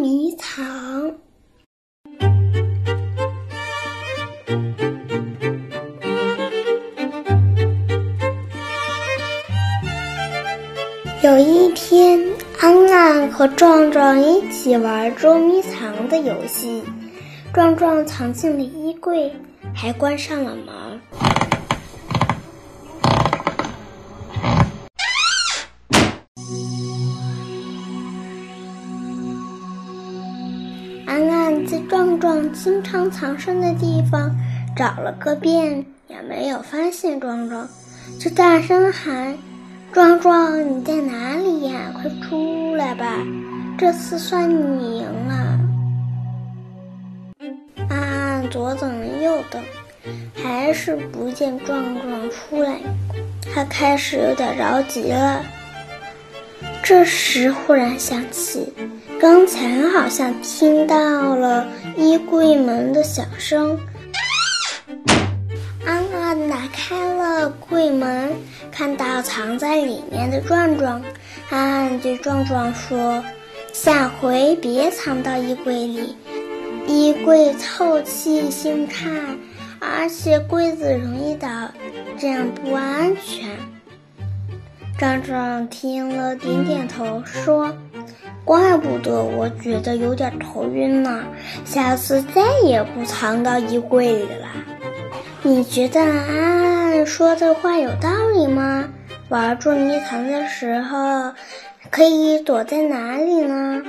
迷藏。有一天，安安和壮壮一起玩捉迷藏的游戏。壮壮藏进了衣柜，还关上了门。在壮壮经常藏身的地方找了个遍，也没有发现壮壮，就大声喊：“壮壮，你在哪里呀？快出来吧！这次算你赢了。”安安左等右等，还是不见壮壮出来，他开始有点着急了。这时忽然想起，刚才好像听到了衣柜门的响声。安安打开了柜门，看到藏在里面的壮壮。安安对壮壮说：“下回别藏到衣柜里。”衣柜透气性差，而且柜子容易倒，这样不安全。壮壮听了，点点头，说：“怪不得我觉得有点头晕呢，下次再也不藏到衣柜里了。”你觉得安安说的话有道理吗？玩捉迷藏的时候，可以躲在哪里呢